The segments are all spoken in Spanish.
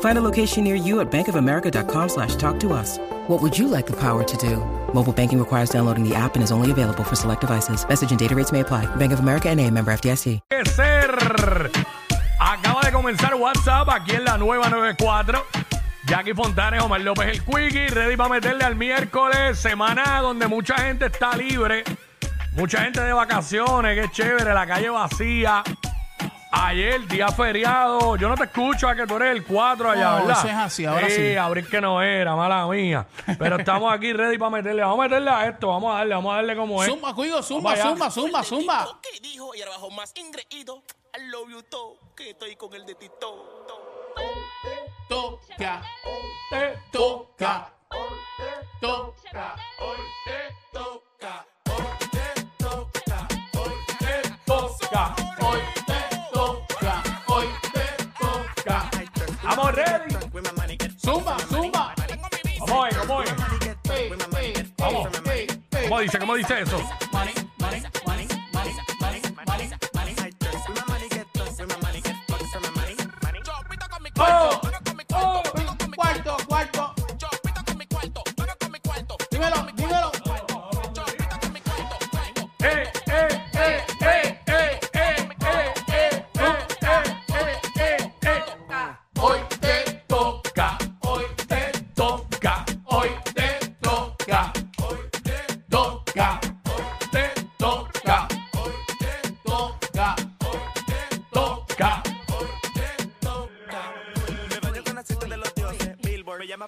Find a location near you at bankofamerica.com slash talk to us. What would you like the power to do? Mobile banking requires downloading the app and is only available for select devices. Message and data rates may apply. Bank of America and a member FDIC. que ser. Acaba de comenzar WhatsApp aquí en la nueva 94. Jackie Fontanes, Omar López el Quickie, ready para meterle al miércoles, semana donde mucha gente está libre, mucha gente de vacaciones, qué chévere, la calle vacía. Ayer, día feriado, yo no te escucho a que tú eres el 4 allá, No, ¿verdad? eso es así, ahora sí. abril que no era, mala mía. Pero estamos aquí ready para meterle, vamos a meterle a esto, vamos a darle, vamos a darle como es. Zumba, cuido, zumba, Vamos allá. zumba, zumba, zumba. ¿Qué dijo? Y abajo más ingreído. I love you todo. Que estoy con el de Tito. Toca, toca, toca. toca. ¿Cómo dice? ¿Cómo dice eso? Money,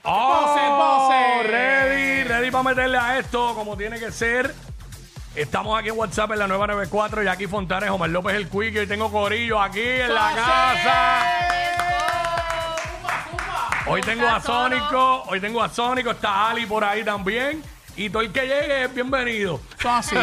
Pose, ¡Oh! pose. Ready, ready para meterle a esto como tiene que ser. Estamos aquí en WhatsApp en la 994, Jackie Fontanes, Omar López el Quick. Hoy tengo Corillo aquí en la casa. Hoy tengo a Sónico, hoy tengo a Sónico, está Ali por ahí también. Y todo el que llegue es bienvenido. Así.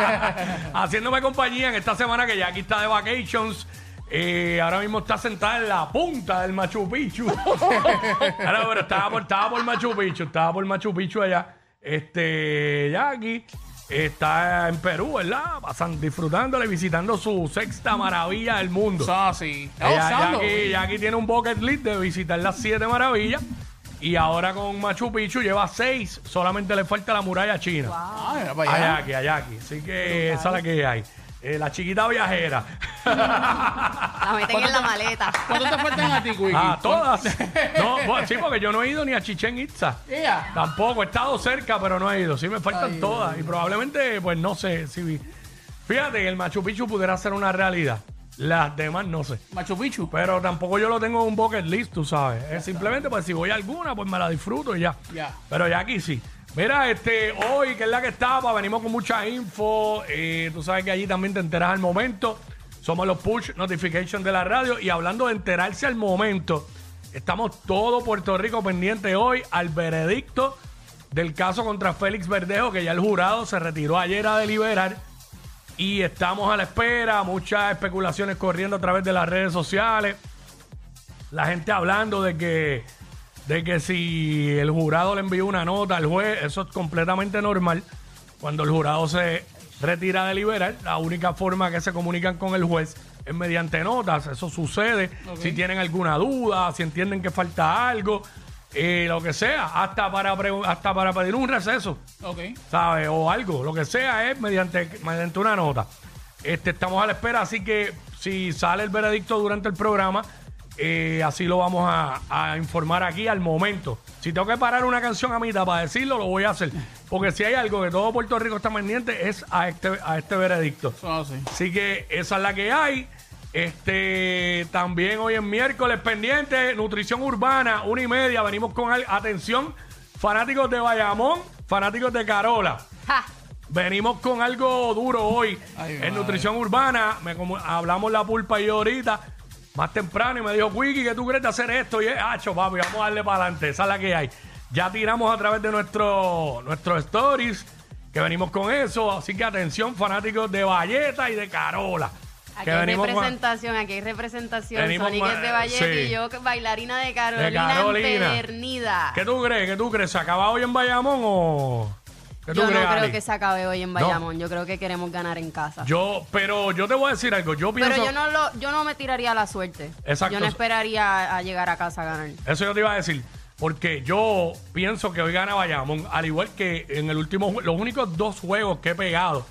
Haciéndome compañía en esta semana que Jackie está de vacations. Eh, ahora mismo está sentada en la punta del Machu Picchu. Ahora, pero estaba por, estaba por Machu Picchu, estaba por Machu Picchu allá. Este, Jackie está en Perú, ¿verdad? Pasan, disfrutándole, visitando su sexta maravilla del mundo. Así. Gozando. Jackie, Jackie tiene un bucket list de visitar las siete maravillas. Y ahora con Machu Picchu lleva seis. Solamente le falta la muralla china. Ah, mira para A. Jackie, a Jackie. Así que esa es la que hay. Eh, la chiquita viajera. La meten en la maleta. ¿Cuánto te faltan a ti, Quickie? Ah, todas. No, bueno, sí, porque yo no he ido ni a Chichen Itza. Tampoco, he estado cerca, pero no he ido. Sí, me faltan Ay, todas. Y probablemente, pues no sé. si Fíjate que el Machu Picchu pudiera ser una realidad. Las demás no sé. Machu Picchu. Pero tampoco yo lo tengo en un bucket list, tú sabes. Es simplemente, pues si voy a alguna, pues me la disfruto y ya. Ya. Pero ya aquí sí. Mira, este, hoy, que es la que estaba, venimos con mucha info. eh, tú sabes que allí también te enteras al momento. Somos los push notification de la radio. Y hablando de enterarse al momento, estamos todo Puerto Rico pendiente hoy al veredicto del caso contra Félix Verdejo, que ya el jurado se retiró ayer a deliberar. Y estamos a la espera, muchas especulaciones corriendo a través de las redes sociales. La gente hablando de que, de que si el jurado le envió una nota al juez, eso es completamente normal. Cuando el jurado se retira de liberar, la única forma que se comunican con el juez es mediante notas. Eso sucede si tienen alguna duda, si entienden que falta algo, eh, lo que sea, hasta para, pre- hasta para pedir un receso. Ok. ¿sabes? O algo, lo que sea es mediante, mediante una nota. Este, estamos a la espera, así que si sale el veredicto durante el programa, eh, así lo vamos a, a informar aquí al momento. Si tengo que parar una canción a mitad para decirlo, lo voy a hacer. Porque si hay algo que todo Puerto Rico está pendiente es a este, a este veredicto. Son así. Así que esa es la que hay. Este también hoy es miércoles pendiente, nutrición urbana, una y media. Venimos con al- atención, fanáticos de Bayamón, fanáticos de Carola. Ja. Venimos con algo duro hoy Ay, en madre. nutrición urbana. Me hablamos la pulpa y yo ahorita, más temprano, y me dijo, Wiki, ¿qué tú crees de hacer esto? Y es, hacho, papi, vamos a darle para adelante. Esa es la que hay. Ya tiramos a través de nuestro, nuestros stories, que venimos con eso. Así que atención, fanáticos de Valleta y de Carola. Aquí hay representación, aquí hay representación. Sonic es de Vallette sí. y yo bailarina de Carolina, Carolina. empedernida. ¿Qué tú crees? ¿Qué tú crees? ¿Se acaba hoy en Bayamón o...? ¿Qué tú Yo no crees, creo Ali? que se acabe hoy en Bayamón. Yo creo que queremos ganar en casa. Yo, pero yo te voy a decir algo. Yo pienso... Pero yo no, lo, yo no me tiraría a la suerte. Exacto. Yo no esperaría a, a llegar a casa a ganar. Eso yo te iba a decir. Porque yo pienso que hoy gana Bayamón. Al igual que en el último... Los únicos dos juegos que he pegado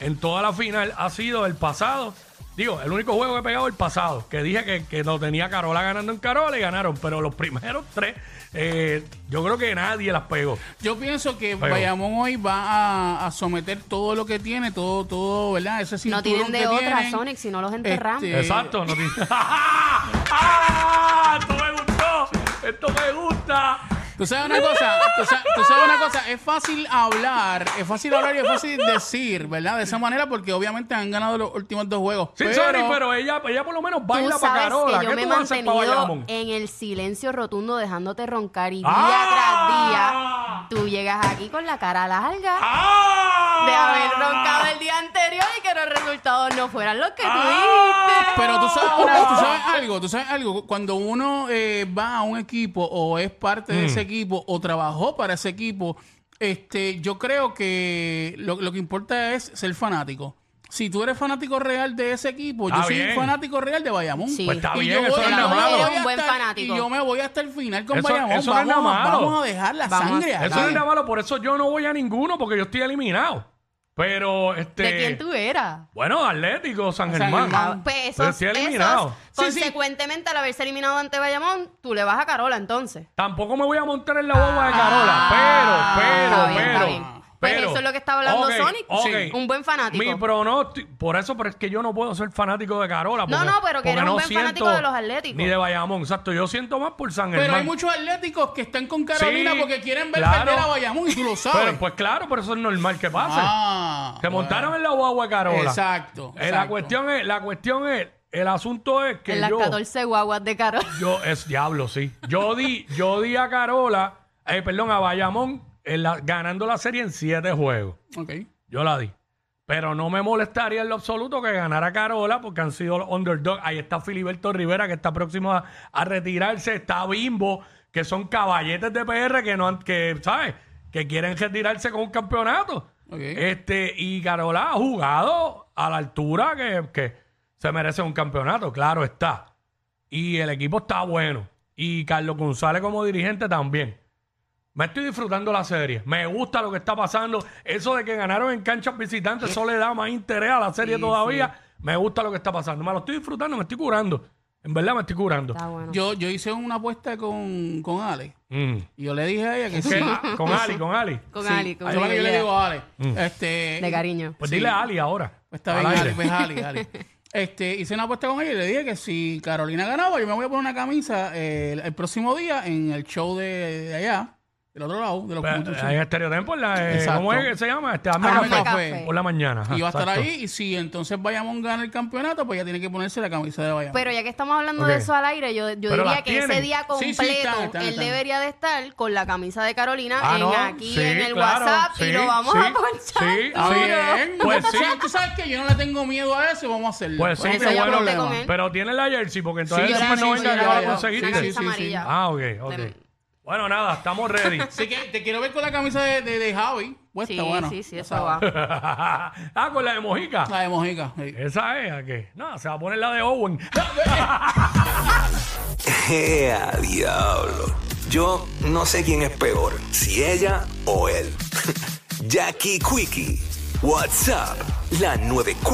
en toda la final ha sido el pasado. Digo, el único juego que he pegado el pasado. Que dije que, que lo tenía Carola ganando en Carola y ganaron. Pero los primeros tres, eh, yo creo que nadie las pegó. Yo pienso que Pero- Bayamón hoy va a, a someter todo lo que tiene, todo, todo, ¿verdad? Ese No cinturón tienen de que otra, tienen. Sonic, si no los enterramos. Este, Exacto. No tiene- ¡Ah! Esto me gustó. Esto me gusta. Tú sabes una cosa, tú sabes, tú sabes una cosa, es fácil hablar, es fácil hablar y es fácil decir, ¿verdad? De esa manera porque obviamente han ganado los últimos dos juegos. Sí, sorry, pero ella, ella por lo menos baila para Carola. que yo ¿Qué me he mantenido en el silencio rotundo dejándote roncar y día ¡Ah! tras día tú llegas aquí con la cara larga ¡Ah! de haber roncado el día anterior y que los resultados no fueran los que ¡Ah! dijiste. Pero tú sabes, una- tú sabes algo, tú sabes algo, cuando uno eh, va a un equipo o es parte de Mm. ese equipo o trabajó para ese equipo, este, yo creo que lo, lo que importa es ser fanático. Si tú eres fanático real de ese equipo, Está yo soy bien. fanático real de Bayamón. Sí. Pues está Y bien, yo eso voy- no es y nada yo me malo. a un buen estar- fanático. Y yo me voy hasta el final con Eso- Bayamón. eso no es vamos, nada a, malo. vamos a dejar la Vamos a- sangre Eso acá. no es nada malo, por eso yo no voy a ninguno, porque yo estoy eliminado. Pero, este... ¿De quién tú eras? Bueno, Atlético, San San Germán. Germán. Ah, pues Pero esos, estoy eliminado. esos, Sí, sí. consecuentemente, al haberse eliminado ante Bayamón, tú le vas a Carola entonces. Tampoco me voy a montar en la boba de Carola, Ah, pero, pero, está bien, pero. está bien. Pues pero- eso es lo que está hablando Sonic. ok. Sí. Un buen fanático. Mi pronóstico, por eso, pero es que yo no puedo ser fanático de Carola. No, porque- no, pero que eres un no buen fanático de los Atléticos. Ni de Bayamón, exacto. Yo siento más por San Pero Germán. hay muchos atléticos que están con Carolina Sí, porque quieren ver claro. perder a Bayamón y tú lo sabes. Pero, pues claro, pero eso es normal que pase. Ah, Se bueno. montaron en la guagua de Carola. Exacto, Eh, La cuestión es, la cuestión es, el asunto es que en las yo, 14 guaguas de Carola. yo es diablo, sí. Yo di, yo di a Carola, eh, perdón, a Bayamón en la- ganando la serie en siete juegos. Ok. Yo la di. Pero no me molestaría en lo absoluto que ganara Carola porque han sido los underdogs. Ahí está Filiberto Rivera que está próximo a, a retirarse. Está Bimbo, que son caballetes de PR que no han, que, ¿sabes? Que quieren retirarse con un campeonato. Ok. Este, y Carola ha jugado a la altura que, que se merece un campeonato, claro está. Y el equipo está bueno. Y Carlos González como dirigente también. Me estoy disfrutando la serie. Me gusta lo que está pasando. Eso de que ganaron en canchas visitantes, eso le da más interés a la serie Sí, todavía. Me gusta lo que está pasando. Me lo estoy disfrutando, me estoy curando. En verdad me estoy curando. Está bueno. Yo, yo hice una apuesta con, con Ale. Mm. Y yo le dije a ella que ¿Qué? sí. Ah, con Ali, con Ali. con Sí. Ali, con Eso es lo que yo le Ali, digo a Ale. Este, De cariño. Pues Sí. dile a Ali ahora. Pues está Al bien, aire. Ali, pues Ali, Ali. Este, hice una apuesta con ella y le dije que si Carolina ganaba, yo me voy a poner una camisa eh, el, el próximo día en el show de, de allá, del otro lado, de los Pues, puntos. en Estéreo Tempo, en la, eh, Exacto. ¿cómo es que se llama? Este, Hazme Hazme café. café. Por la mañana. ajá, y va a estar exacto. ahí. Y si entonces Bayamón gana el campeonato, pues ya tiene que ponerse la camisa de Bayamón. Pero ya que estamos hablando Ok. de eso al aire, yo, yo Pero diría las que tienen. ese día Sí, completo sí, están, están, él están. debería de estar con la camisa de Carolina Ah, en no, aquí sí, en el claro, WhatsApp sí, y lo vamos sí, a ponchar. sí, Está ah, duro. bien. Pues sí. Sí, tú sabes que yo no le tengo miedo a eso, vamos a hacerlo. Pues sí, qué eso yo bueno. apunté con él. Pero tiene la jersey, porque entonces Sí, después sí, no sí, venga, sí, ya ya, la ya. conseguiste. Una camisa sí, sí. amarilla. Ah, ok, ok. Bueno, nada, estamos ready. Así que te quiero ver con la camisa de, de, de Javi. Puesta, Sí, bueno. sí, sí, eso va. ah, con la de Mojica. La de Mojica. sí. Esa es, ¿a qué? No, se va a poner la de Owen. ¡Ea, diablo! Yo no sé quién es peor, si ella o él. Jackie Quickie, WhatsApp, la 94.